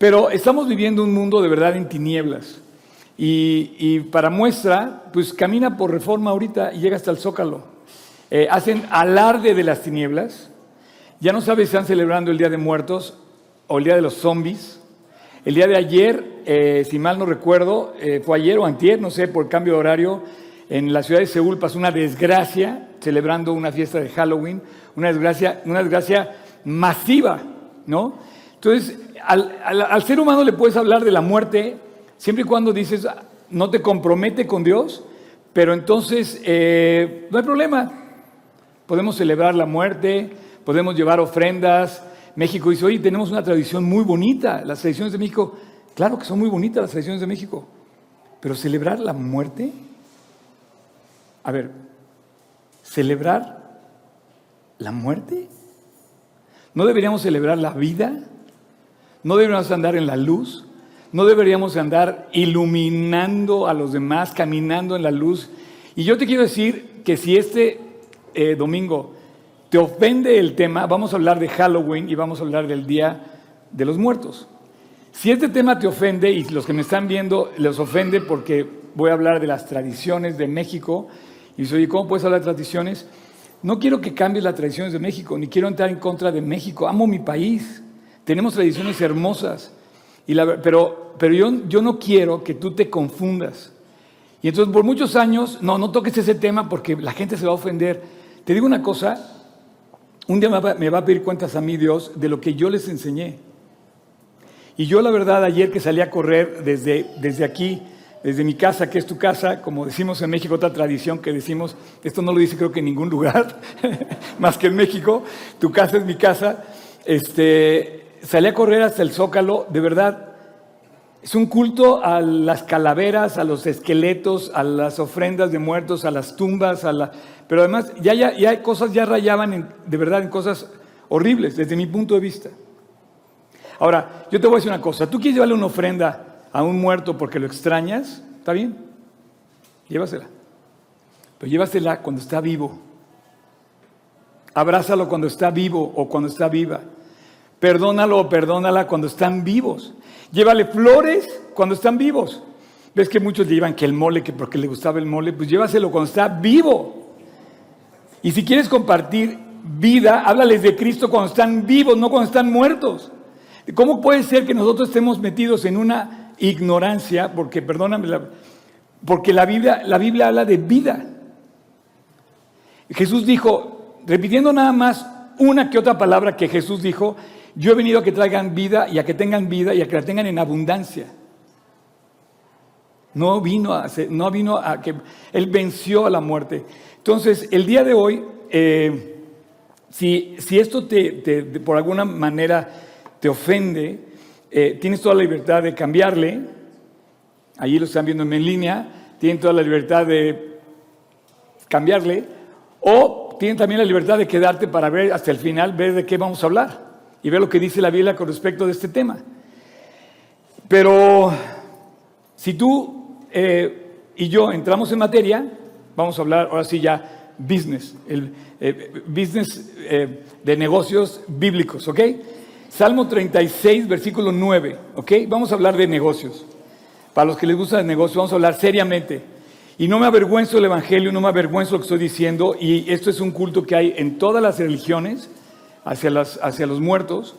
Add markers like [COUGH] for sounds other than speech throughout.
Pero estamos viviendo un mundo de verdad en tinieblas. Y, para muestra, pues camina por reforma ahorita y llega hasta el zócalo. Eh, hacen alarde de las tinieblas. Ya no sabes si están celebrando el Día de Muertos o el Día de los Zombies. El día de ayer, eh, si mal no recuerdo, eh, fue ayer o antier, no sé, por cambio de horario, en la ciudad de Seúl pasó una desgracia celebrando una fiesta de Halloween, una desgracia, una desgracia masiva, ¿no? Entonces, al, ser humano le puedes hablar de la muerte siempre y cuando dices, no te compromete con Dios, pero entonces eh, no hay problema. Podemos celebrar la muerte, podemos llevar ofrendas. México dice, oye, tenemos una tradición muy bonita. Las tradiciones de México, claro que son muy bonitas las tradiciones de México, pero celebrar la muerte, a ver, celebrar la muerte. ¿No deberíamos celebrar la vida? No deberíamos andar en la luz, no deberíamos andar iluminando a los demás, caminando en la luz. Y yo te quiero decir que si este eh, domingo te ofende el tema, vamos a hablar de Halloween y vamos a hablar del Día de los Muertos. Si este tema te ofende y los que me están viendo les ofende porque voy a hablar de las tradiciones de México, y oye, ¿cómo puedes hablar de tradiciones? No quiero que cambies las tradiciones de México, ni quiero entrar en contra de México. Amo mi país. Tenemos tradiciones hermosas, pero, pero yo, yo no quiero que tú te confundas. Y entonces por muchos años, no, no toques ese tema porque la gente se va a ofender. Te digo una cosa, un día me va, a pedir cuentas a mí Dios de lo que yo les enseñé. Y yo la verdad ayer que salí a correr desde, desde aquí, desde mi casa, que es tu casa, como decimos en México, otra tradición que decimos, esto no lo dice creo que en ningún lugar, [LAUGHS] más que en México, tu casa es mi casa, este, salí a correr hasta el Zócalo, de verdad, es un culto a las calaveras, a los esqueletos, a las ofrendas de muertos, a las tumbas, a la... pero además ya, ya, ya cosas ya rayaban de verdad en cosas horribles desde mi punto de vista. Ahora, yo te voy a decir una cosa, tú quieres llevarle una ofrenda a un muerto porque lo extrañas, está bien, llévasela, pero llévasela cuando está vivo. Abrázalo cuando está vivo o cuando está viva. Perdónalo o perdónala cuando están vivos. Llévale flores cuando están vivos. Ves que muchos le llevan que el mole, que porque le gustaba el mole, pues llévaselo cuando está vivo. Y si quieres compartir vida, háblales de Cristo cuando están vivos, no cuando están muertos. ¿Cómo puede ser que nosotros estemos metidos en una ignorancia? Porque, perdóname, porque la Biblia, la Biblia habla de vida. Jesús dijo, repitiendo nada más una que otra palabra que Jesús dijo, yo he venido a que traigan vida y a que tengan vida y a que la tengan en abundancia. No vino a, no vino a que Él venció a la muerte. Entonces, el día de hoy, eh, si, si, esto te, por alguna manera te ofende, eh, tienes toda la libertad de cambiarle. Allí lo están viendo en línea. Tienen toda la libertad de cambiarle. O tienen también la libertad de quedarte para ver hasta el final, ver de qué vamos a hablar y ver lo que dice la Biblia con respecto de este tema. Pero si tú eh, y yo entramos en materia, vamos a hablar ahora sí ya business, el eh, business eh, de negocios bíblicos, ¿ok? Salmo 36, versículo 9, ¿ok? Vamos a hablar de negocios. Para los que les gusta el negocio, vamos a hablar seriamente. Y no me avergüenzo del Evangelio, no me avergüenzo lo que estoy diciendo, y esto es un culto que hay en todas las religiones, hacia, hacia los muertos.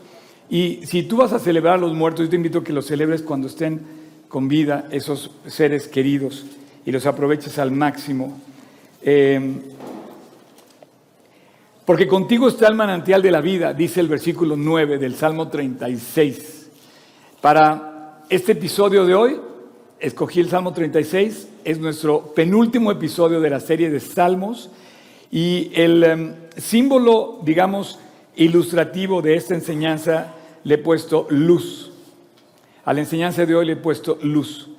Y si tú vas a celebrar a los muertos, yo te invito a que los celebres cuando estén con vida esos seres queridos y los aproveches al máximo. Em, porque contigo está el manantial de la vida, dice el versículo 9 del Salmo 36. Para este episodio de hoy, escogí el Salmo 36, es nuestro penúltimo episodio de la serie de Salmos y el em, símbolo, digamos, ilustrativo de esta enseñanza le he puesto luz. A la enseñanza de hoy le he puesto luz.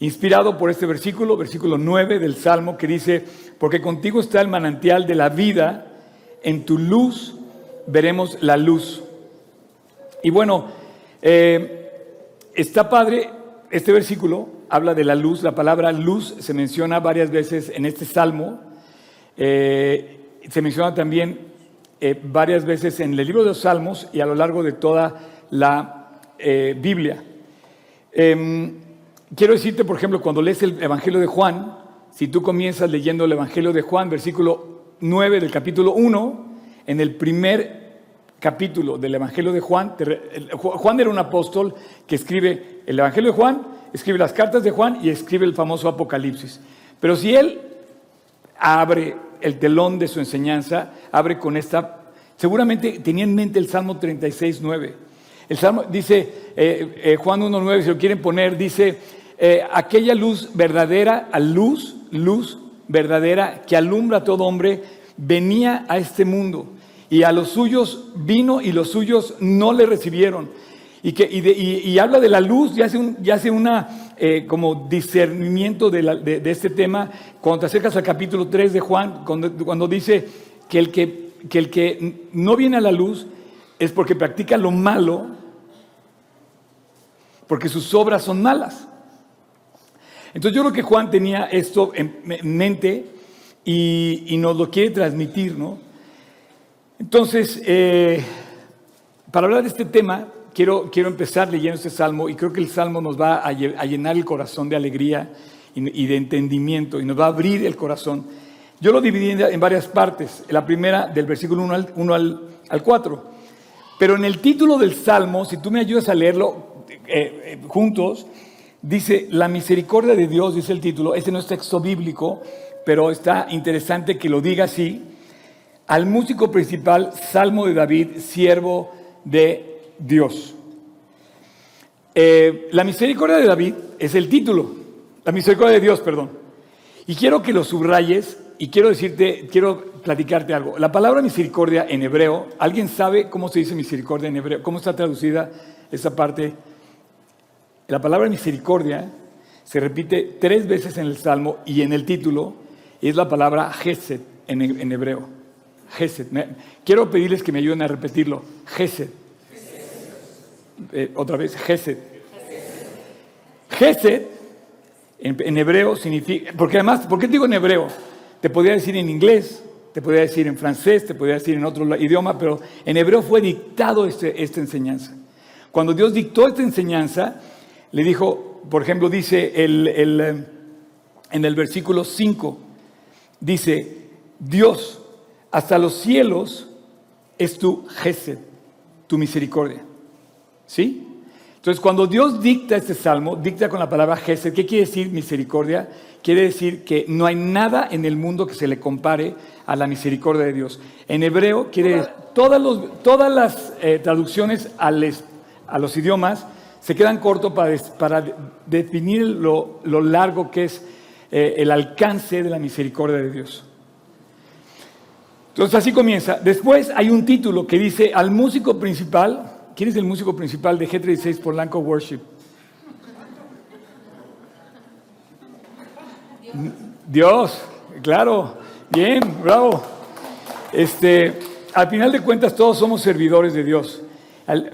Inspirado por este versículo, versículo 9 del Salmo, que dice, porque contigo está el manantial de la vida, en tu luz veremos la luz. Y bueno, eh, está padre, este versículo habla de la luz, la palabra luz se menciona varias veces en este Salmo, eh, se menciona también eh, varias veces en el libro de los Salmos y a lo largo de toda la eh, Biblia. Em, quiero decirte, por ejemplo, cuando lees el Evangelio de Juan, si tú comienzas leyendo el Evangelio de Juan, versículo 9 del capítulo 1, en el primer capítulo del Evangelio de Juan, Juan era un apóstol que escribe el Evangelio de Juan, escribe las cartas de Juan y escribe el famoso Apocalipsis. Pero si él abre el telón de su enseñanza, abre con esta, seguramente tenía en mente el Salmo 36, 9. El Salmo dice, eh, eh, Juan 1, 9, si lo quieren poner, dice, eh, aquella luz verdadera, a luz, luz verdadera que alumbra a todo hombre, venía a este mundo y a los suyos vino y los suyos no le recibieron. Y, que, y, habla de la luz, ya hace, hace una eh, como discernimiento de, este tema cuando te acercas al capítulo 3 de Juan, cuando, dice que el que, que el que no viene a la luz es porque practica lo malo, porque sus obras son malas. Entonces yo creo que Juan tenía esto en mente y, nos lo quiere transmitir, ¿no? Entonces, eh, para hablar de este tema, quiero, quiero empezar leyendo este salmo y creo que el salmo nos va a, llenar el corazón de alegría y, de entendimiento y nos va a abrir el corazón. Yo lo dividí en, varias partes. La primera, del versículo 1 al, 1 al, 4. Pero en el título del salmo, si tú me ayudas a leerlo eh, eh, juntos, Dice, la misericordia de Dios, dice el título, este no es texto bíblico, pero está interesante que lo diga así. Al músico principal, Salmo de David, siervo de Dios. Eh, la misericordia de David es el título, la misericordia de Dios, perdón. Y quiero que lo subrayes y quiero decirte, quiero platicarte algo. La palabra misericordia en hebreo, ¿alguien sabe cómo se dice misericordia en hebreo? ¿Cómo está traducida esa parte? La palabra misericordia se repite tres veces en el Salmo y en el título es la palabra Gesed en, hebreo. Gesed. quiero pedirles que me ayuden a repetirlo. Gesed. Eh, otra vez, Gesed. Gesed en, hebreo significa, porque además, ¿por qué digo en hebreo? Te podría decir en inglés, te podría decir en francés, te podría decir en otro idioma, pero en hebreo fue dictado este, esta enseñanza. Cuando Dios dictó esta enseñanza, le dijo, por ejemplo, dice el, eh, en el versículo 5, dice, Dios, hasta los cielos es tu gesed, tu misericordia. ¿Sí? Entonces, cuando Dios dicta este salmo, dicta con la palabra gesed, ¿qué quiere decir misericordia? Quiere decir que no hay nada en el mundo que se le compare a la misericordia de Dios. En hebreo, quiere todas, todas las eh, traducciones a los idiomas se quedan cortos para, para definir lo, largo que es eh, el alcance de la misericordia de Dios. Entonces así comienza. Después hay un título que dice al músico principal. ¿Quién es el músico principal de G36 Polanco Worship? Dios, claro, bien, bravo. Este, al final de cuentas todos somos servidores de Dios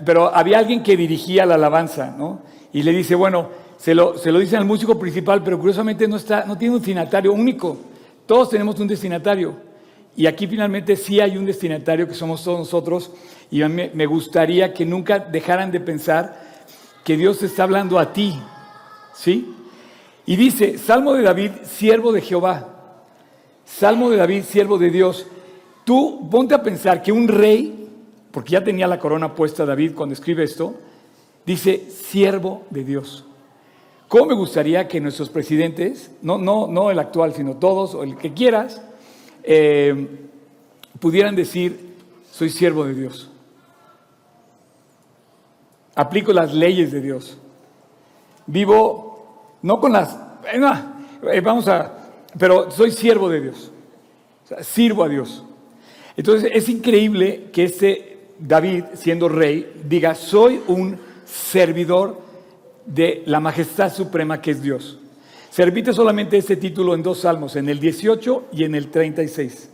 pero había alguien que dirigía la alabanza, ¿no? Y le dice, bueno, se lo, se lo dicen al músico principal, pero curiosamente no, está, no tiene un destinatario único. Todos tenemos un destinatario. Y aquí finalmente sí hay un destinatario que somos todos nosotros. Y a me gustaría que nunca dejaran de pensar que Dios está hablando a ti. ¿Sí? Y dice, Salmo de David, siervo de Jehová. Salmo de David, siervo de Dios. Tú ponte a pensar que un rey porque ya tenía la corona puesta David cuando escribe esto, dice siervo de Dios. ¿Cómo me gustaría que nuestros presidentes, no, no, no el actual, sino todos, o el que quieras, eh, pudieran decir, soy siervo de Dios? Aplico las leyes de Dios. Vivo, no con las, eh, eh, vamos a, pero soy siervo de Dios. sirvo a Dios. Entonces es increíble que este David, siendo rey, diga, soy un servidor de la majestad suprema que es Dios. Se repite solamente este título en dos salmos, en el 18 y en el 36.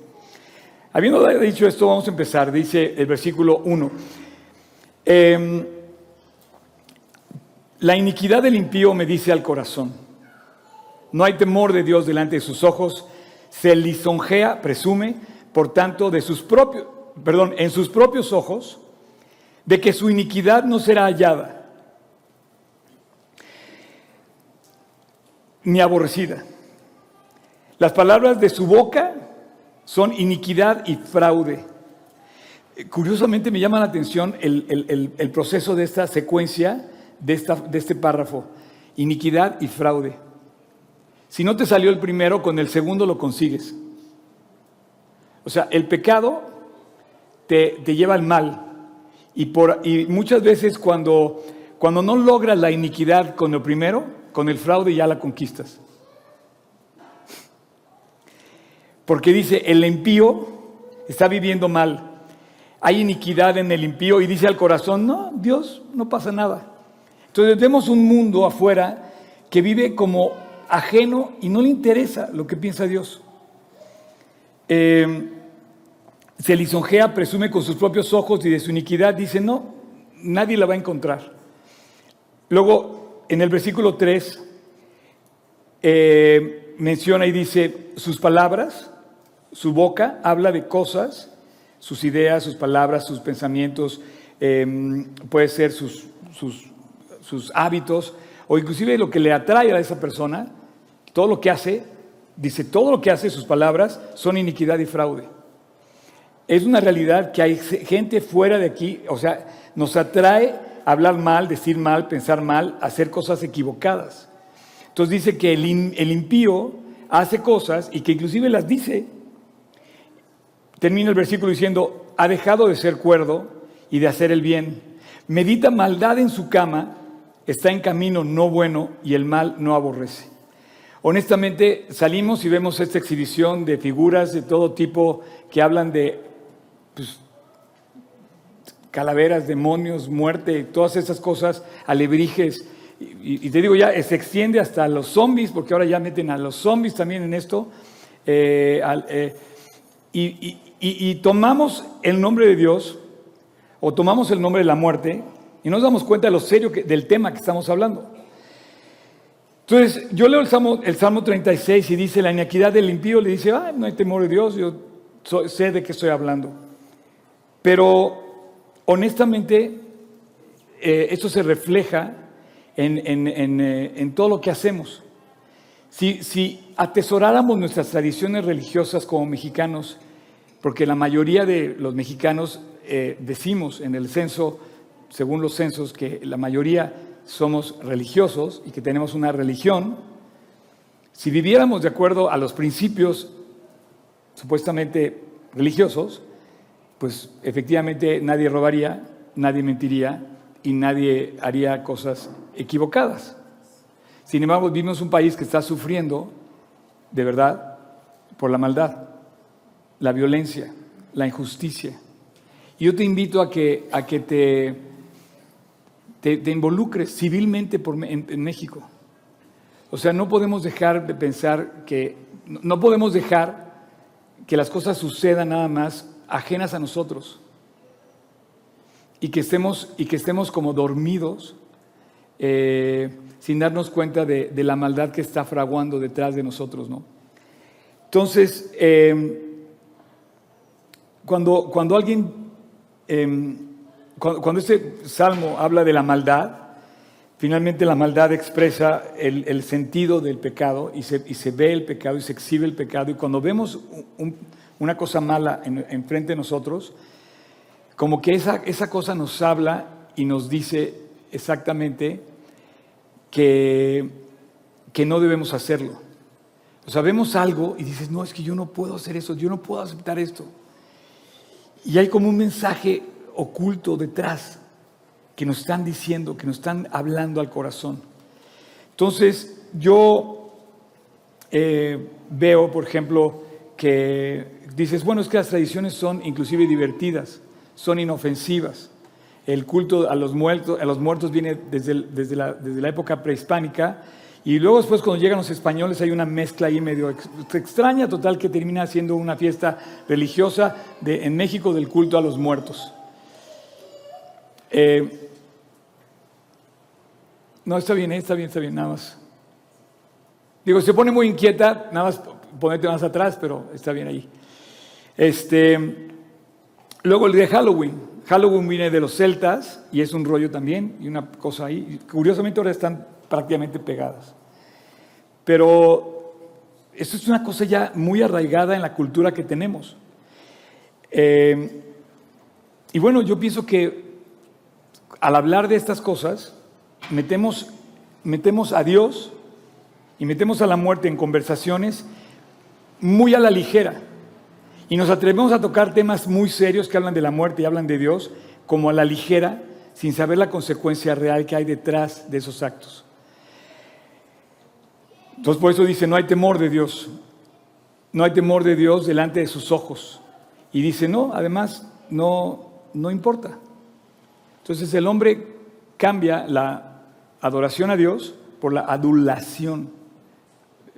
Habiendo dicho esto, vamos a empezar. Dice el versículo 1. Em, la iniquidad del impío me dice al corazón. No hay temor de Dios delante de sus ojos. Se lisonjea, presume, por tanto, de sus propios perdón, en sus propios ojos, de que su iniquidad no será hallada. Ni aborrecida. Las palabras de su boca son iniquidad y fraude. Curiosamente me llama la atención el, proceso de esta secuencia, de, esta, de este párrafo. Iniquidad y fraude. Si no te salió el primero, con el segundo lo consigues. O sea, el pecado te, lleva al mal. Y, por, y muchas veces cuando, cuando no logras la iniquidad con el primero, con el fraude ya la conquistas. Porque dice, el impío está viviendo mal. Hay iniquidad en el impío y dice al corazón, no, Dios, no pasa nada. Entonces vemos un mundo afuera que vive como ajeno y no le interesa lo que piensa Dios. Eh, se lisonjea, presume con sus propios ojos y de su iniquidad dice, no, nadie la va a encontrar. Luego, en el versículo 3, eh, menciona y dice, sus palabras, su boca habla de cosas, sus ideas, sus palabras, sus pensamientos, em, puede ser sus, sus, sus hábitos, o inclusive lo que le atrae a esa persona, todo lo que hace, dice, todo lo que hace, sus palabras, son iniquidad y fraude. Es una realidad que hay gente fuera de aquí, o sea, nos atrae hablar mal, decir mal, pensar mal, hacer cosas equivocadas. Entonces dice que el, impío hace cosas y que inclusive las dice. Termina el versículo diciendo, ha dejado de ser cuerdo y de hacer el bien. Medita maldad en su cama, está en camino no bueno y el mal no aborrece. Honestamente, salimos y vemos esta exhibición de figuras de todo tipo que hablan de calaveras, demonios, muerte, todas esas cosas, alebrijes. Y, te digo, ya se extiende hasta los zombies, porque ahora ya meten a los zombies también en esto. Eh, eh, y tomamos el nombre de Dios, o tomamos el nombre de la muerte, y nos damos cuenta de lo serio del tema que estamos hablando. Entonces, yo leo el Salmo, el Salmo 36 y dice, la iniquidad del impío le dice, ah, no hay temor de Dios, yo sé de qué estoy hablando. Pero, honestamente, eh, esto se refleja en, eh, todo lo que hacemos. Si, si atesoráramos nuestras tradiciones religiosas como mexicanos, porque la mayoría de los mexicanos eh, decimos en el censo, según los censos, que la mayoría somos religiosos y que tenemos una religión, si viviéramos de acuerdo a los principios supuestamente religiosos, pues efectivamente nadie robaría, nadie mentiría y nadie haría cosas equivocadas. Sin embargo, vivimos un país que está sufriendo, de verdad, por la maldad, la violencia, la injusticia. Y yo te invito a que, a que te te, involucres civilmente en, México. O sea, no podemos dejar de pensar que, no podemos dejar que las cosas sucedan nada más ajenas a nosotros y que estemos, y que estemos como dormidos eh, sin darnos cuenta de, la maldad que está fraguando detrás de nosotros, ¿no? Entonces, em, cuando, cuando alguien em, cuando, este salmo habla de la maldad, finalmente la maldad expresa el, sentido del pecado y se, ve el pecado y se exhibe el pecado. Y cuando vemos una cosa mala enfrente de nosotros, como que esa, esa cosa nos habla y nos dice exactamente que, que no debemos hacerlo. O sea, vemos algo y dices, no, es que yo no puedo hacer eso, yo no puedo aceptar esto. Y hay como un mensaje oculto detrás que nos están diciendo, que nos están hablando al corazón. Entonces, yo eh, veo, por ejemplo, que dices, bueno, es que las tradiciones son inclusive divertidas, son inofensivas. El culto a los muertos, a los muertos viene desde, desde, la, desde la época prehispánica y luego después cuando llegan los españoles hay una mezcla ahí medio extraña, total, que termina siendo una fiesta religiosa de, en México del culto a los muertos. Eh, no, está bien, está bien, está bien, nada más. Digo, se pone muy inquieta, nada más ponerte más atrás, pero está bien ahí. Este, luego el de Halloween. Halloween viene de los celtas y es un rollo también y una cosa ahí. Curiosamente ahora están prácticamente pegadas. Pero eso es una cosa ya muy arraigada en la cultura que tenemos. Eh, y bueno, yo pienso que al hablar de estas cosas, metemos, metemos a Dios y metemos a la muerte en conversaciones muy a la ligera. Y nos atrevemos a tocar temas muy serios que hablan de la muerte y hablan de Dios como a la ligera, sin saber la consecuencia real que hay detrás de esos actos. Entonces por eso dice, no hay temor de Dios, no hay temor de Dios delante de sus ojos. Y dice, no, además, no, no importa. Entonces el hombre cambia la adoración a Dios por la adulación.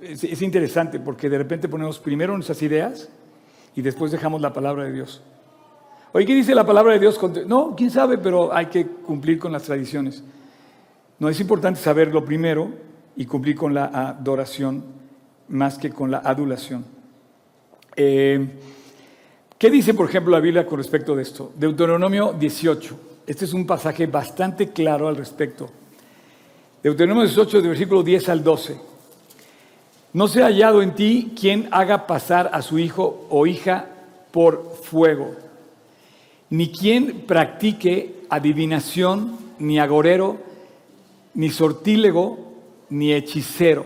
Es, es interesante porque de repente ponemos primero nuestras ideas y después dejamos la palabra de Dios. Oye, ¿qué dice la palabra de Dios? No, quién sabe, pero hay que cumplir con las tradiciones. No es importante saberlo primero y cumplir con la adoración más que con la adulación. Eh, ¿Qué dice, por ejemplo, la Biblia con respecto de esto? Deuteronomio 18. Este es un pasaje bastante claro al respecto. Deuteronomio 18, de versículo 10 al 12. No se ha hallado en ti quien haga pasar a su hijo o hija por fuego, ni quien practique adivinación, ni agorero, ni sortílego, ni hechicero.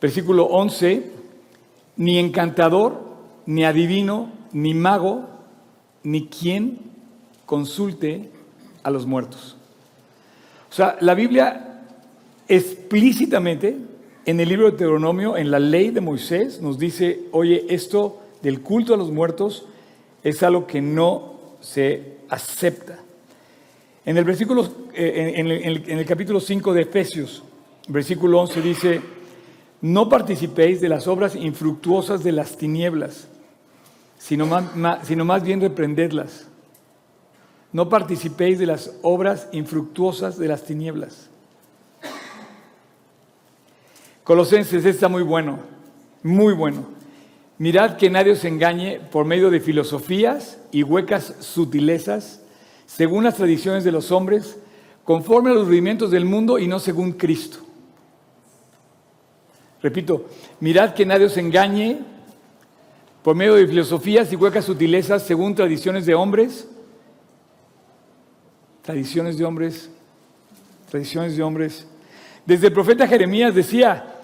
Versículo 11, ni encantador, ni adivino, ni mago, ni quien consulte a los muertos. O sea, la Biblia explícitamente en el libro de Deuteronomio, en la ley de Moisés, nos dice, oye, esto del culto a los muertos es algo que no se acepta. En el versículo, eh, en, el, capítulo 5 de Efesios, versículo 11 dice, no participéis de las obras infructuosas de las tinieblas, sino más, sino más bien reprendedlas. No participéis de las obras infructuosas de las tinieblas. Colosenses está muy bueno, muy bueno. Mirad que nadie os engañe por medio de filosofías y huecas sutilezas según las tradiciones de los hombres, conforme a los rudimentos del mundo y no según Cristo. Repito, mirad que nadie os engañe por medio de filosofías y huecas sutilezas según tradiciones de hombres, tradiciones de hombres, tradiciones de hombres. Desde el profeta Jeremías decía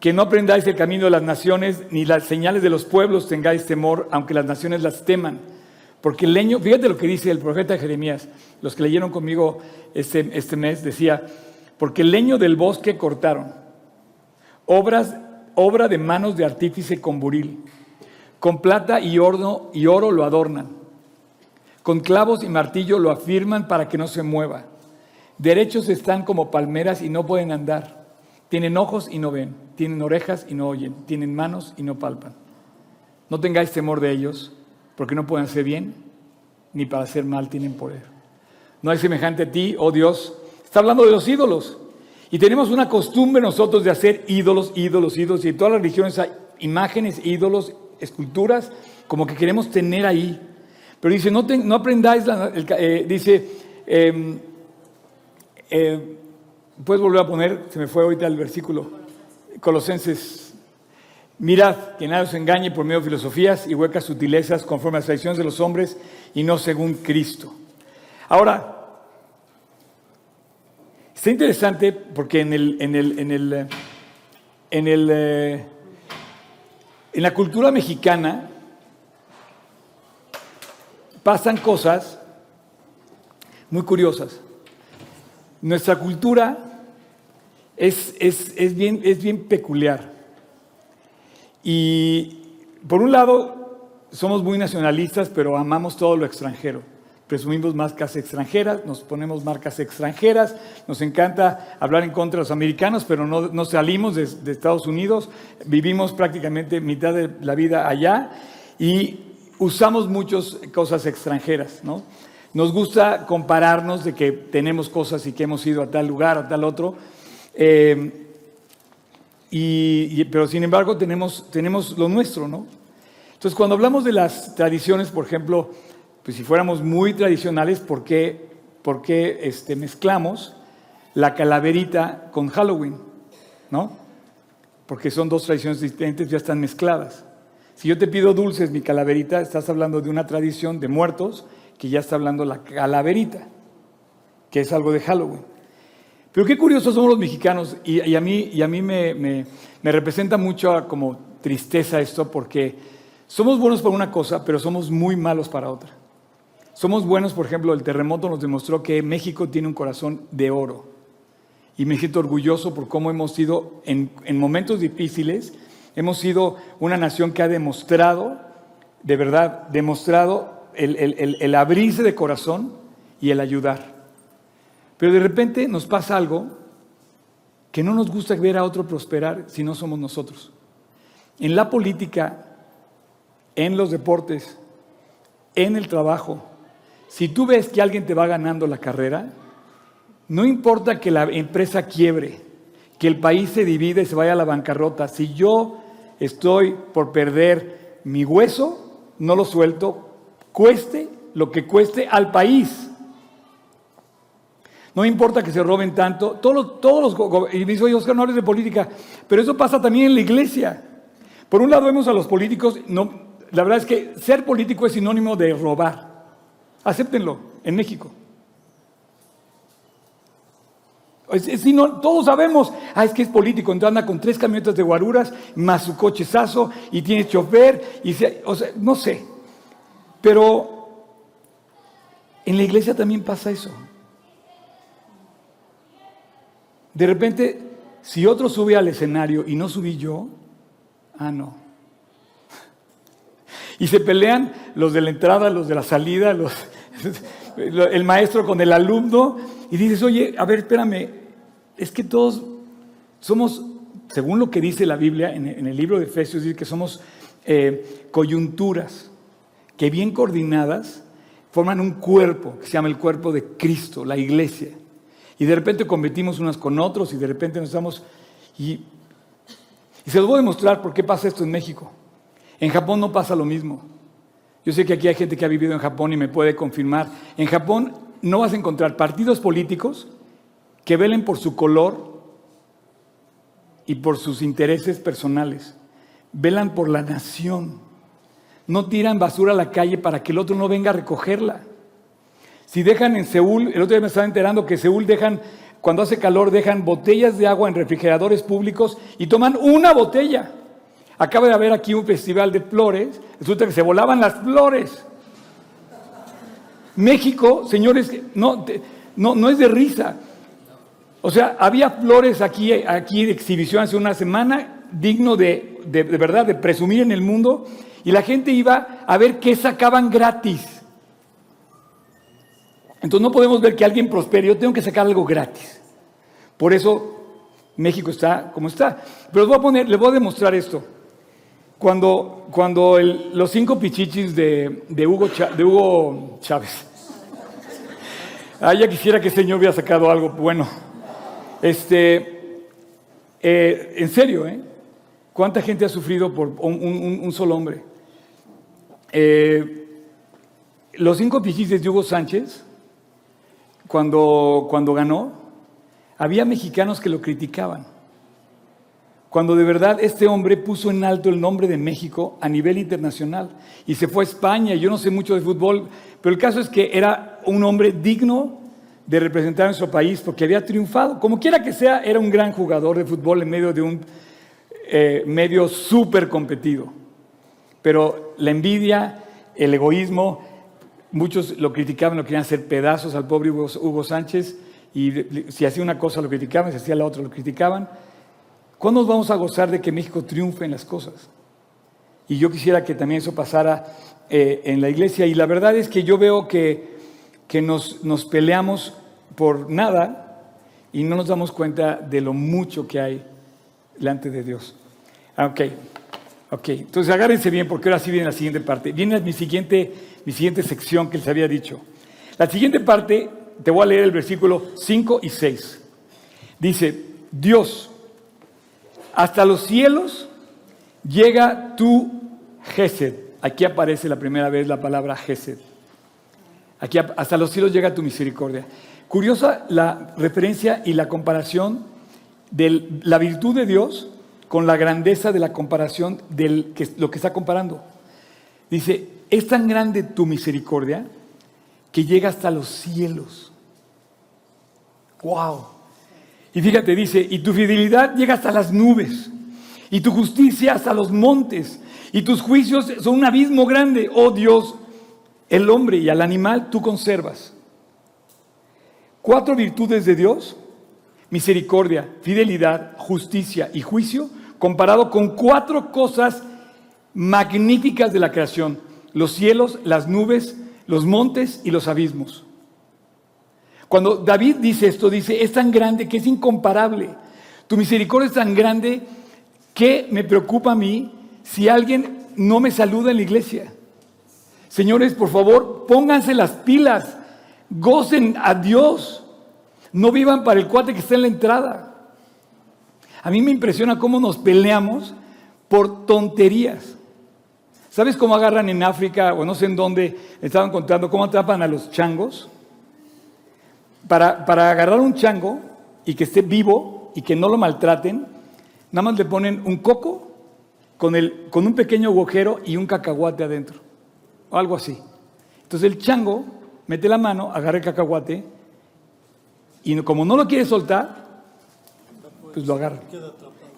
que no aprendáis el camino de las naciones, ni las señales de los pueblos tengáis temor, aunque las naciones las teman porque el leño, fíjate lo que dice el profeta Jeremías, los que leyeron conmigo este, este mes, decía, porque el leño del bosque cortaron, obras, obra de manos de artífice con buril, con plata y oro, y oro lo adornan, con clavos y martillo lo afirman para que no se mueva. Derechos están como palmeras y no pueden andar. Tienen ojos y no ven, tienen orejas y no oyen, tienen manos y no palpan. No tengáis temor de ellos, porque no pueden hacer bien, ni para hacer mal tienen poder. No hay semejante a ti, oh Dios. Está hablando de los ídolos. Y tenemos una costumbre nosotros de hacer ídolos, ídolos, ídolos. Y en todas las religiones hay imágenes, ídolos, esculturas, como que queremos tener ahí. Pero dice, no, aprendáis, eh, dice, em, eh, puedes volver a poner, se me fue ahorita el versículo, Colosenses Mirad que nada os engañe por medio de filosofías y huecas sutilezas conforme a las tradiciones de los hombres y no según Cristo. Ahora, está interesante porque en el, en el, en el, en el, eh, en la cultura mexicana pasan cosas muy curiosas. Nuestra cultura es, es, es bien, es bien peculiar. Y por un lado, somos muy nacionalistas, pero amamos todo lo extranjero. Presumimos marcas extranjeras, nos ponemos marcas extranjeras, nos encanta hablar en contra de los americanos, pero no, salimos de, Estados Unidos, vivimos prácticamente mitad de la vida allá y usamos muchas cosas extranjeras, ¿no? Nos gusta compararnos de que tenemos cosas y que hemos ido a tal lugar, a tal otro. Eh, y, pero sin embargo tenemos, tenemos lo nuestro, ¿no? Entonces cuando hablamos de las tradiciones, por ejemplo, pues si fuéramos muy tradicionales, ¿por qué, por qué este, mezclamos la calaverita con Halloween? ¿no? Porque son dos tradiciones diferentes, ya están mezcladas. Si yo te pido dulces, mi calaverita, estás hablando de una tradición de muertos que ya está hablando la calaverita, que es algo de Halloween. Pero qué curiosos somos los mexicanos y, a mí, y a mí me, me, me representa mucho como tristeza esto porque somos buenos para una cosa, pero somos muy malos para otra. Somos buenos, por ejemplo, el terremoto nos demostró que México tiene un corazón de oro. Y me siento orgulloso por cómo hemos sido, en, momentos difíciles, hemos sido una nación que ha demostrado, de verdad, demostrado el, el abrirse de corazón y el ayudar. Pero de repente nos pasa algo que no nos gusta ver a otro prosperar si no somos nosotros. En la política, en los deportes, en el trabajo, si tú ves que alguien te va ganando la carrera, no importa que la empresa quiebre, que el país se divide y se vaya a la bancarrota, si yo estoy por perder mi hueso, no lo suelto, cueste lo que cueste al país. No importa que se roben tanto, todos, todos los... Y me dice, oye, Oscar, no hables de política, pero eso pasa también en la iglesia. Por un lado vemos a los políticos, no, la verdad es que ser político es sinónimo de robar. Acéptenlo, en México. Si no, todos sabemos, ah, es que es político, entonces anda con tres camionetas de guaruras, más su cochezazo, y tiene chofer, y o sea, no sé. Pero en la iglesia también pasa eso. De repente, si otro sube al escenario y no subí yo, ah, no. [LAUGHS] Y se pelean los de la entrada, los de la salida, los, [LAUGHS] el maestro con el alumno, y dices, oye, a ver, espérame, es que todos somos, según lo que dice la Biblia en, el libro de Efesios, dice que somos eh, coyunturas que bien coordinadas forman un cuerpo que se llama el cuerpo de Cristo, la iglesia. Y de repente competimos unas con otros y de repente nos estamos... Y, y se los voy a demostrar por qué pasa esto en México. En Japón no pasa lo mismo. Yo sé que aquí hay gente que ha vivido en Japón y me puede confirmar. En Japón no vas a encontrar partidos políticos que velen por su color y por sus intereses personales. Velan por la nación. No tiran basura a la calle para que el otro no venga a recogerla. Si dejan en Seúl, el otro día me estaba enterando que Seúl dejan, cuando hace calor, dejan botellas de agua en refrigeradores públicos y toman una botella. Acaba de haber aquí un festival de flores, resulta que se volaban las flores. México, señores, no, no, no es de risa. O sea, había flores aquí, aquí de exhibición hace una semana, digno de, de, de verdad, de presumir en el mundo, y la gente iba a ver qué sacaban gratis. Entonces no podemos ver que alguien prospere, yo tengo que sacar algo gratis. Por eso México está como está. Pero les voy a poner, les voy a demostrar esto. Cuando, cuando los cinco pichichis de, Hugo, de Hugo Chávez. Ah, ya quisiera que este señor hubiera sacado algo bueno. Este, eh, en serio, ¿eh? ¿Cuánta gente ha sufrido por un, solo hombre? Eh, los cinco pichichis de Hugo Sánchez, cuando, cuando ganó, había mexicanos que lo criticaban cuando de verdad este hombre puso en alto el nombre de México a nivel internacional y se fue a España. Yo no sé mucho de fútbol, pero el caso es que era un hombre digno de representar a nuestro país porque había triunfado. Como quiera que sea, era un gran jugador de fútbol en medio de un eh, medio súper competido. Pero la envidia, el egoísmo, muchos lo criticaban, lo querían hacer pedazos al pobre Hugo, Sánchez y si hacía una cosa lo criticaban, si hacía la otra lo criticaban. ¿Cuándo vamos a gozar de que México triunfe en las cosas? Y yo quisiera que también eso pasara eh, en la iglesia. Y la verdad es que yo veo que, que nos, nos peleamos por nada y no nos damos cuenta de lo mucho que hay delante de Dios. Ok, ok. Entonces agárrense bien porque ahora sí viene la siguiente parte. Viene mi siguiente, mi siguiente sección que les había dicho. La siguiente parte, te voy a leer el versículo 5 y 6. Dice, Dios hasta los cielos llega tu Gesed. Aquí aparece la primera vez la palabra Gesed. Aquí hasta los cielos llega tu misericordia. Curiosa la referencia y la comparación de la virtud de Dios con la grandeza de la comparación de lo que está comparando. Dice, es tan grande tu misericordia que llega hasta los cielos. ¡Wow! Y fíjate, dice, y tu fidelidad llega hasta las nubes, y tu justicia hasta los montes, y tus juicios son un abismo grande. Oh Dios, el hombre y al animal tú conservas. Cuatro virtudes de Dios, misericordia, fidelidad, justicia y juicio, comparado con cuatro cosas magníficas de la creación, los cielos, las nubes, los montes y los abismos. Cuando David dice esto, dice, es tan grande que es incomparable. Tu misericordia es tan grande que me preocupa a mí si alguien no me saluda en la iglesia. Señores, por favor, pónganse las pilas, gocen a Dios, no vivan para el cuate que está en la entrada. A mí me impresiona cómo nos peleamos por tonterías. ¿Sabes cómo agarran en África o no sé en dónde estaban contando cómo atrapan a los changos? Para, para agarrar un chango y que esté vivo y que no lo maltraten, nada más le ponen un coco con, el, con un pequeño agujero y un cacahuate adentro, o algo así. Entonces el chango mete la mano, agarra el cacahuate y como no lo quiere soltar, pues lo agarran.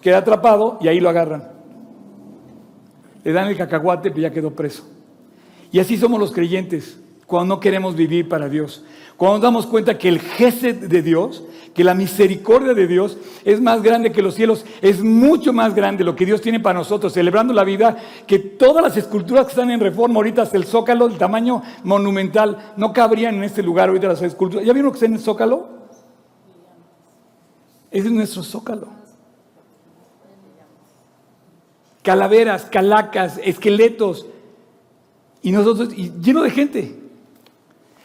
Queda atrapado y ahí lo agarran. Le dan el cacahuate, pero ya quedó preso. Y así somos los creyentes cuando no queremos vivir para Dios. Cuando nos damos cuenta que el gesed de Dios, que la misericordia de Dios es más grande que los cielos, es mucho más grande lo que Dios tiene para nosotros, celebrando la vida, que todas las esculturas que están en reforma ahorita hasta el zócalo, el tamaño monumental, no cabrían en este lugar ahorita las esculturas. ¿Ya vieron que está en el zócalo? Es nuestro zócalo. Calaveras, calacas, esqueletos. Y nosotros, y lleno de gente.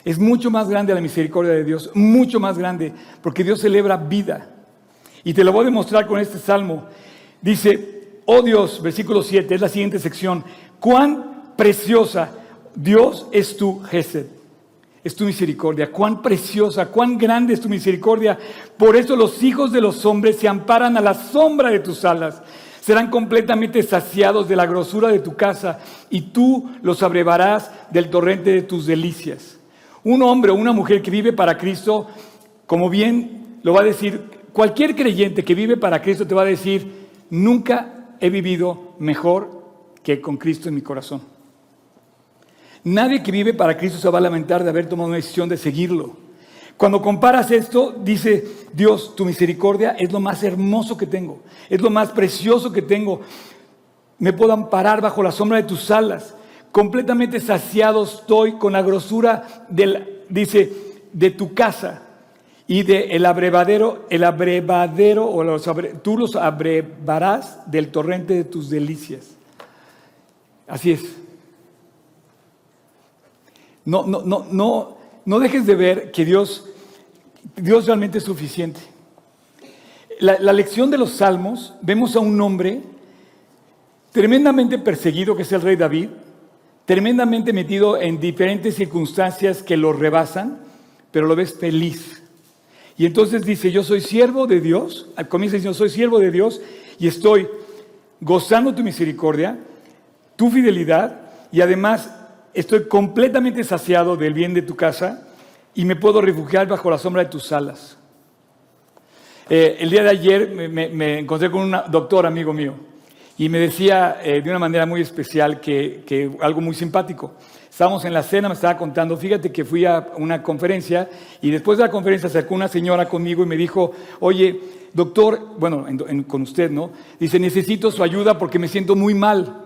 Es mucho más grande la misericordia de Dios, mucho más grande, porque Dios celebra vida. Y te lo voy a demostrar con este salmo. Dice, oh Dios, versículo 7, es la siguiente sección, cuán preciosa Dios es tu Gesed es tu misericordia, cuán preciosa, cuán grande es tu misericordia. Por eso los hijos de los hombres se amparan a la sombra de tus alas. Serán completamente saciados de la grosura de tu casa y tú los abrevarás del torrente de tus delicias. Un hombre o una mujer que vive para Cristo, como bien lo va a decir, cualquier creyente que vive para Cristo te va a decir, nunca he vivido mejor que con Cristo en mi corazón. Nadie que vive para Cristo se va a lamentar de haber tomado una decisión de seguirlo. Cuando comparas esto, dice Dios, tu misericordia es lo más hermoso que tengo, es lo más precioso que tengo. Me puedo amparar bajo la sombra de tus alas. Completamente saciado estoy con la grosura del, dice, de tu casa y de el abrevadero, el abrevadero, o tú los abrevarás del torrente de tus delicias. Así es. No, no, no, no, no dejes de ver que Dios, Dios realmente es suficiente. La, la lección de los salmos, vemos a un hombre tremendamente perseguido, que es el rey David, tremendamente metido en diferentes circunstancias que lo rebasan, pero lo ves feliz. Y entonces dice, yo soy siervo de Dios, comienza diciendo, soy siervo de Dios y estoy gozando tu misericordia, tu fidelidad y además estoy completamente saciado del bien de tu casa y me puedo refugiar bajo la sombra de tus alas. Eh, el día de ayer me, encontré con un doctor amigo mío y me decía eh, de una manera muy especial que, algo muy simpático. Estábamos en la cena, me estaba contando, fíjate que fui a una conferencia y después de la conferencia acercó una señora conmigo y me dijo, oye, doctor, bueno, con usted, ¿no? Dice, necesito su ayuda porque me siento muy mal.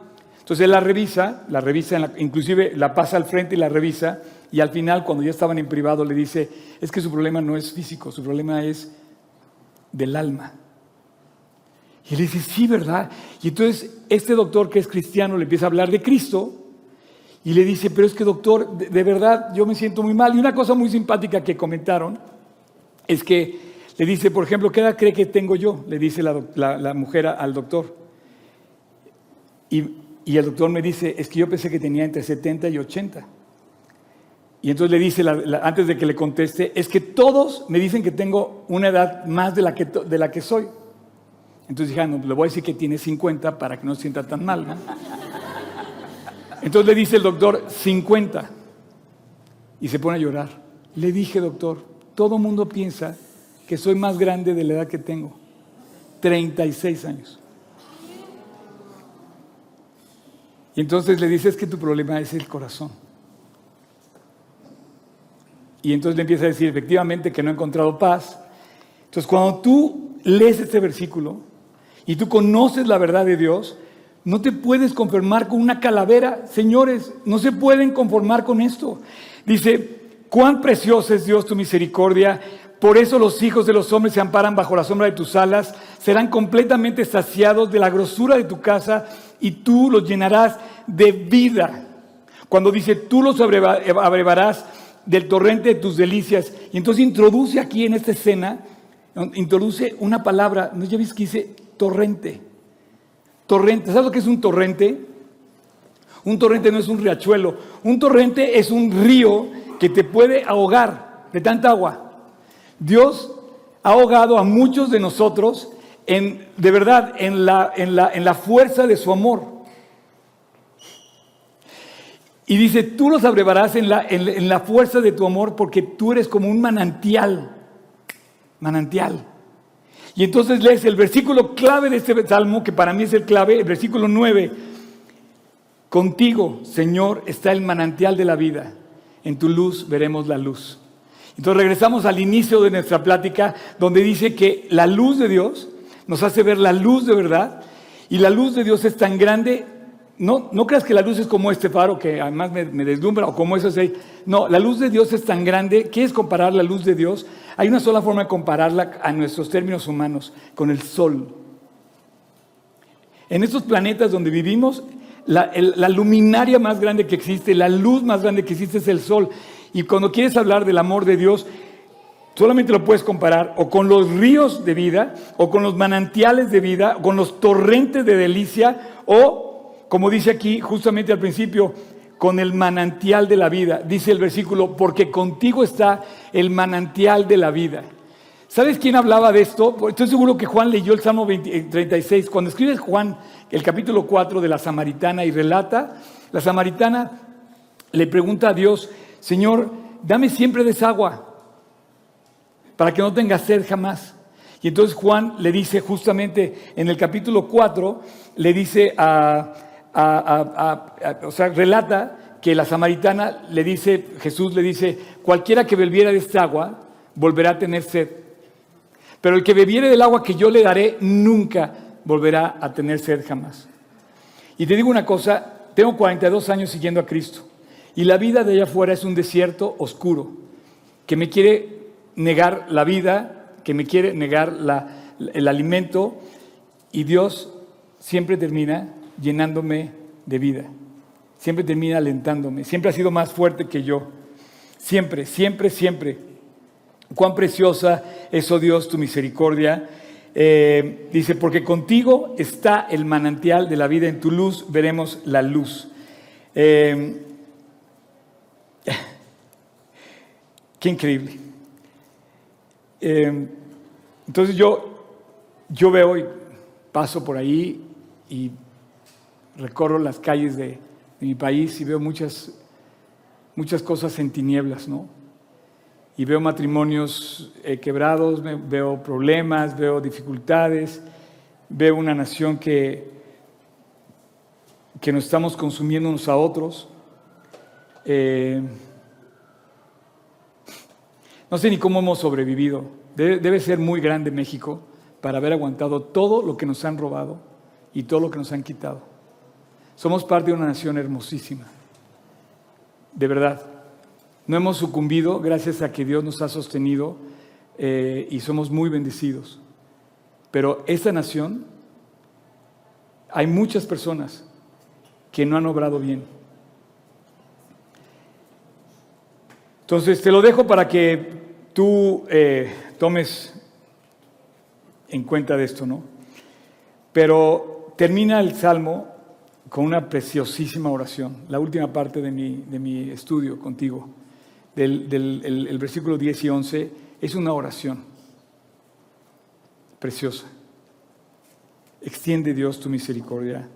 Entonces él la revisa, la revisa, inclusive la pasa al frente y la revisa, y al final, cuando ya estaban en privado, le dice, es que su problema no es físico, su problema es del alma. Y él dice, sí, ¿verdad? Y entonces este doctor que es cristiano le empieza a hablar de Cristo y le dice, pero es que doctor, de, verdad yo me siento muy mal. Y una cosa muy simpática que comentaron es que le dice, por ejemplo, ¿qué edad cree que tengo yo? Le dice la, la mujer al doctor. Y y el doctor me dice, es que yo pensé que tenía entre 70 y 80. Y entonces le dice, antes de que le conteste, es que todos me dicen que tengo una edad más de la que, de la que soy. Entonces dije, ah, no, le voy a decir que tiene 50 para que no se sienta tan mal. Entonces le dice el doctor, 50. Y se pone a llorar. Le dije, doctor, todo mundo piensa que soy más grande de la edad que tengo. 36 años. Y entonces le dice, es que tu problema es el corazón. Y entonces le empieza a decir, efectivamente, que no ha encontrado paz. Entonces, cuando tú lees este versículo y tú conoces la verdad de Dios, no te puedes conformar con una calavera. Señores, no se pueden conformar con esto. Dice, cuán preciosa es Dios tu misericordia. Por eso los hijos de los hombres se amparan bajo la sombra de tus alas. Serán completamente saciados de la grosura de tu casa y tú los llenarás de vida. Cuando dice, tú los abrevarás del torrente de tus delicias. Y entonces introduce aquí en esta escena, introduce una palabra, ¿no ya viste que dice torrente? Torrente, ¿sabes lo que es un torrente? Un torrente no es un riachuelo, un torrente es un río que te puede ahogar de tanta agua. Dios ha ahogado a muchos de nosotros en, de verdad, en la, en la, en la fuerza de su amor. Y dice, tú los abrevarás en la, en, la fuerza de tu amor porque tú eres como un manantial. Manantial. Y entonces lees el versículo clave de este salmo, que para mí es el clave, el versículo 9. Contigo, Señor, está el manantial de la vida. En tu luz veremos la luz. Entonces regresamos al inicio de nuestra plática, donde dice que la luz de Dios nos hace ver la luz de verdad. Y la luz de Dios es tan grande no, no creas que la luz es como este faro que además me, deslumbra o como eso. No, la luz de Dios es tan grande. ¿Quieres comparar la luz de Dios? Hay una sola forma de compararla a nuestros términos humanos, con el sol. En estos planetas donde vivimos, la luminaria más grande que existe, la luz más grande que existe es el sol. Y cuando quieres hablar del amor de Dios, solamente lo puedes comparar o con los ríos de vida, o con los manantiales de vida, o con los torrentes de delicia, o como dice aquí justamente al principio, con el manantial de la vida. Dice el versículo, porque contigo está el manantial de la vida. ¿Sabes quién hablaba de esto? Estoy seguro que Juan leyó el Salmo 36. Eh, Cuando escribe Juan el capítulo 4 de la Samaritana y relata, la Samaritana le pregunta a Dios, Señor, dame siempre de esa agua para que no tenga sed jamás. Y entonces Juan le dice justamente en el capítulo 4, le dice a, o sea, relata que la samaritana le dice, Jesús le dice, cualquiera que bebiera de esta agua volverá a tener sed. Pero el que bebiere del agua que yo le daré nunca volverá a tener sed jamás. Y te digo una cosa, tengo 42 años siguiendo a Cristo y la vida de allá afuera es un desierto oscuro que me quiere negar la vida, que me quiere negar el alimento y Dios siempre termina llenándome de vida. Siempre termina alentándome. Siempre ha sido más fuerte que yo. Siempre, siempre, siempre. Cuán preciosa es, oh Dios, tu misericordia. Eh, dice, porque contigo está el manantial de la vida. En tu luz veremos la luz. Eh, [LAUGHS] qué increíble. Eh, entonces yo, yo veo y paso por ahí y recorro las calles de, mi país y veo muchas, muchas cosas en tinieblas, ¿no? Y veo matrimonios eh, quebrados, veo problemas, veo dificultades, veo una nación que, que nos estamos consumiendo unos a otros. Eh, no sé ni cómo hemos sobrevivido. debe ser muy grande México para haber aguantado todo lo que nos han robado y todo lo que nos han quitado. Somos parte de una nación hermosísima. De verdad. No hemos sucumbido gracias a que Dios nos ha sostenido eh, y somos muy bendecidos. Pero esta nación, hay muchas personas que no han obrado bien. Entonces te lo dejo para que tú eh, tomes en cuenta de esto, ¿no? Pero termina el salmo con una preciosísima oración, la última parte de mi, de mi estudio contigo, del, el, versículo 10 y 11, es una oración preciosa. extiende Dios tu misericordia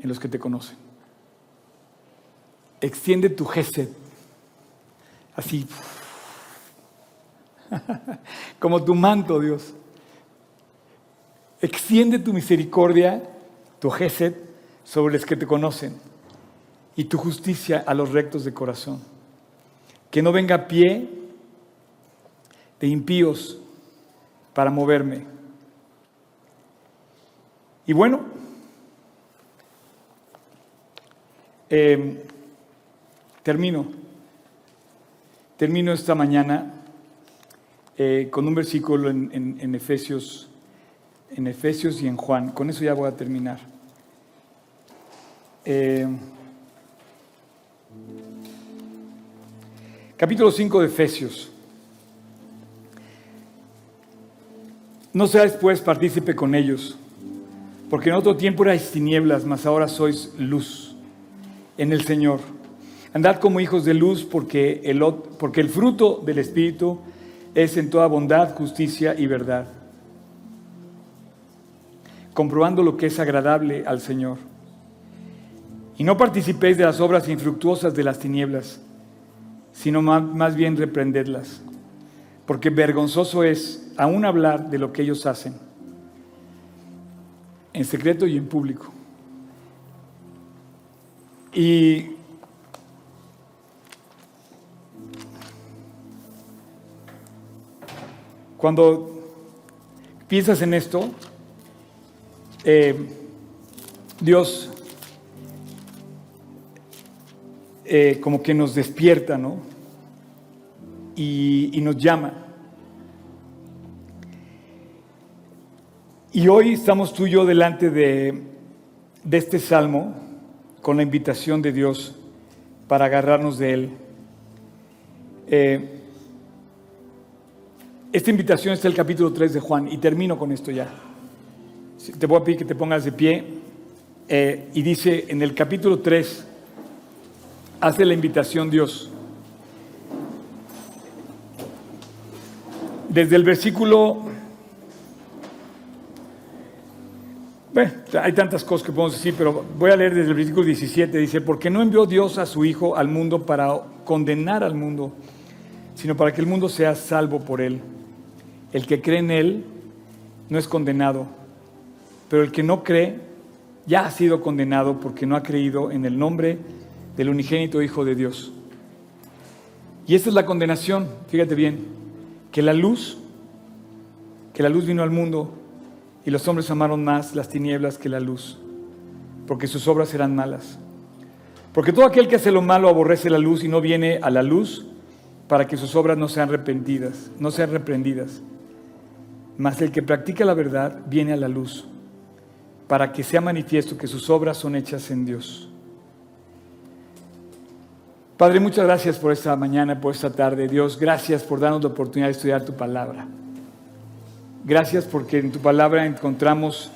en los que te conocen. Extiende tu gesed, así, [LAUGHS] como tu manto, Dios. Extiende tu misericordia, tu gesed, sobre los que te conocen y tu justicia a los rectos de corazón. Que no venga pie de impíos para moverme. Y bueno, em, termino. Termino esta mañana eh, con un versículo en, Efesios, en Efesios y en Juan. Con eso ya voy a terminar. Eh, capítulo 5 de Efesios. No seáis pues partícipe con ellos, porque en otro tiempo erais tinieblas, mas ahora sois luz en el Señor. Andad como hijos de luz, porque el, porque el fruto del Espíritu es en toda bondad, justicia y verdad, comprobando lo que es agradable al Señor. Y no participéis de las obras infructuosas de las tinieblas, sino más, bien reprendedlas porque vergonzoso es aún hablar de lo que ellos hacen, en secreto y en público. Y cuando piensas en esto, eh, Dios eh, como que nos despierta, ¿no? y, nos llama. Y hoy estamos tú y yo delante de, este salmo con la invitación de Dios para agarrarnos de él. Eh, esta invitación está en el capítulo 3 de Juan y termino con esto ya. Te voy a pedir que te pongas de pie eh, y dice en el capítulo 3, hace la invitación Dios. desde el versículo... Bueno, hay tantas cosas que podemos decir, pero voy a leer desde el versículo 17. Dice, porque no envió Dios a su Hijo al mundo para condenar al mundo, sino para que el mundo sea salvo por él. El que cree en él no es condenado, pero el que no cree ya ha sido condenado porque no ha creído en el nombre del unigénito Hijo de Dios. Y esta es la condenación, fíjate bien, que la luz, que la luz vino al mundo y los hombres amaron más las tinieblas que la luz, porque sus obras eran malas. Porque todo aquel que hace lo malo aborrece la luz y no viene a la luz para que sus obras no sean arrepentidas, no sean reprendidas. Mas el que practica la verdad viene a la luz, para que sea manifiesto que sus obras son hechas en Dios. Padre, muchas gracias por esta mañana, por esta tarde. Dios, gracias por darnos la oportunidad de estudiar tu palabra. Gracias porque en tu palabra encontramos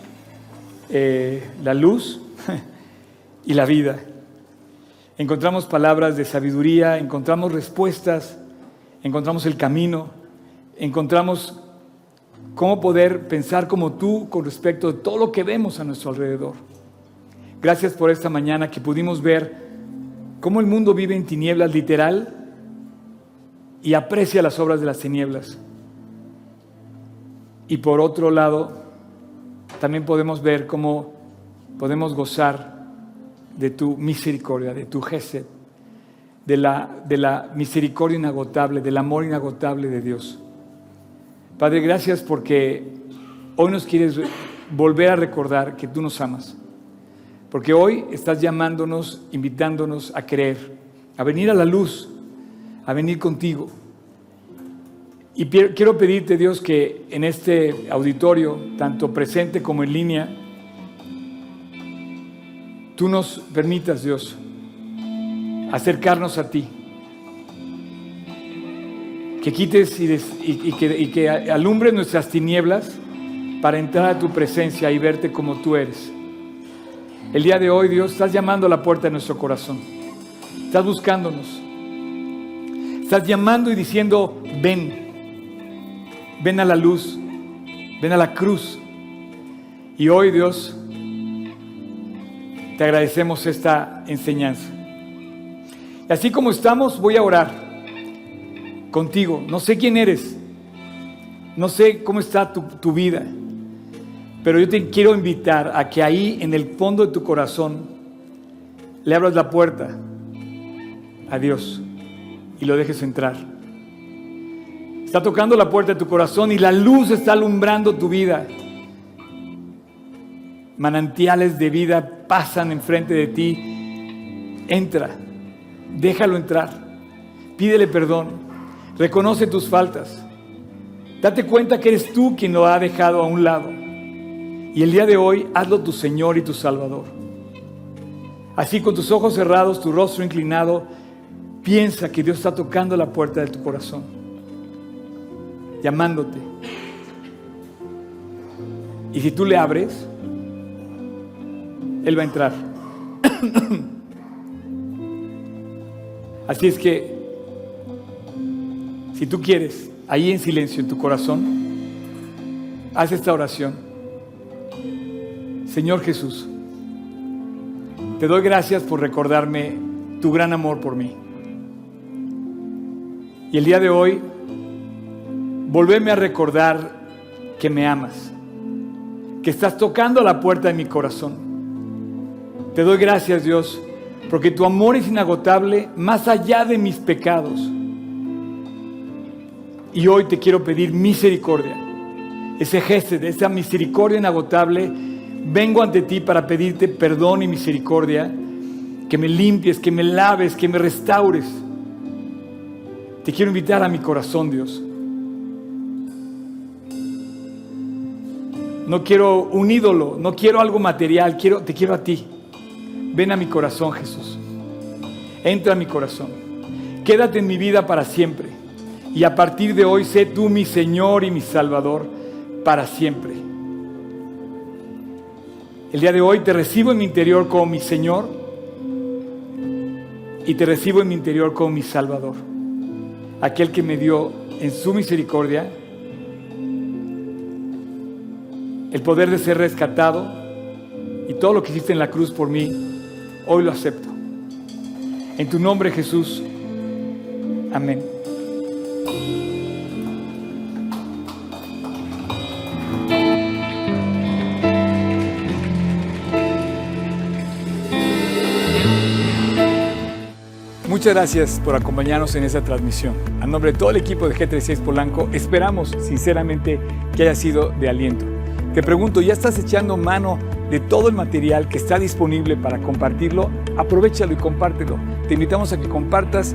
eh, la luz [LAUGHS] y la vida. Encontramos palabras de sabiduría, encontramos respuestas, encontramos el camino, encontramos cómo poder pensar como tú con respecto de todo lo que vemos a nuestro alrededor. Gracias por esta mañana que pudimos ver cómo el mundo vive en tinieblas literal y aprecia las obras de las tinieblas. Y por otro lado, también podemos ver cómo podemos gozar de tu misericordia, de tu gesed, de la, de la misericordia inagotable, del amor inagotable de Dios. Padre, gracias porque hoy nos quieres volver a recordar que tú nos amas porque hoy estás llamándonos, invitándonos a creer, a venir a la luz, a venir contigo. Y quiero pedirte, Dios, que en este auditorio, tanto presente como en línea, tú nos permitas, Dios, acercarnos a ti. Que quites y, que, y alumbres nuestras tinieblas para entrar a tu presencia y verte como tú eres. El día de hoy, Dios, estás llamando a la puerta de nuestro corazón. Estás buscándonos. Estás llamando y diciendo, ven, ven a la luz, ven a la cruz. Y hoy, Dios, te agradecemos esta enseñanza. Y así como estamos, voy a orar contigo. No sé quién eres, no sé cómo está tu, vida, pero yo te quiero invitar a que ahí en el fondo de tu corazón le abras la puerta a Dios y lo dejes entrar. Está tocando la puerta de tu corazón y la luz está alumbrando tu vida. Manantiales de vida pasan enfrente de ti. Entra, déjalo entrar. Pídele perdón. Reconoce tus faltas. Date cuenta que eres tú quien lo ha dejado a un lado. Y el día de hoy hazlo tu Señor y tu Salvador. Así con tus ojos cerrados, tu rostro inclinado, piensa que Dios está tocando la puerta de tu corazón, llamándote. Y si tú le abres, Él va a entrar. [COUGHS] Así es que, si tú quieres, ahí en silencio en tu corazón, haz esta oración. Señor Jesús, te doy gracias por recordarme tu gran amor por mí. Y el día de hoy, volveme a recordar que me amas, que estás tocando la puerta de mi corazón. Te doy gracias, Dios, porque tu amor es inagotable más allá de mis pecados. Y hoy te quiero pedir misericordia, ese gesto de esa misericordia inagotable vengo ante ti para pedirte perdón y misericordia, que me limpies, que me laves, que me restaures. Te quiero invitar a mi corazón, Dios. No quiero un ídolo, no quiero algo material, quiero, te quiero a ti. Ven a mi corazón, Jesús. Entra a mi corazón. Quédate en mi vida para siempre. Y a partir de hoy sé tú mi Señor y mi Salvador para siempre. El día de hoy te recibo en mi interior como mi Señor y te recibo en mi interior como mi Salvador. Aquel que me dio en su misericordia el poder de ser rescatado y todo lo que hiciste en la cruz por mí, hoy lo acepto. En tu nombre Jesús. Amén. Muchas gracias por acompañarnos en esta transmisión. A nombre de todo el equipo de G36 Polanco, esperamos sinceramente que haya sido de aliento. Te pregunto, ¿ya estás echando mano de todo el material que está disponible para compartirlo? Aprovechalo y compártelo. Te invitamos a que compartas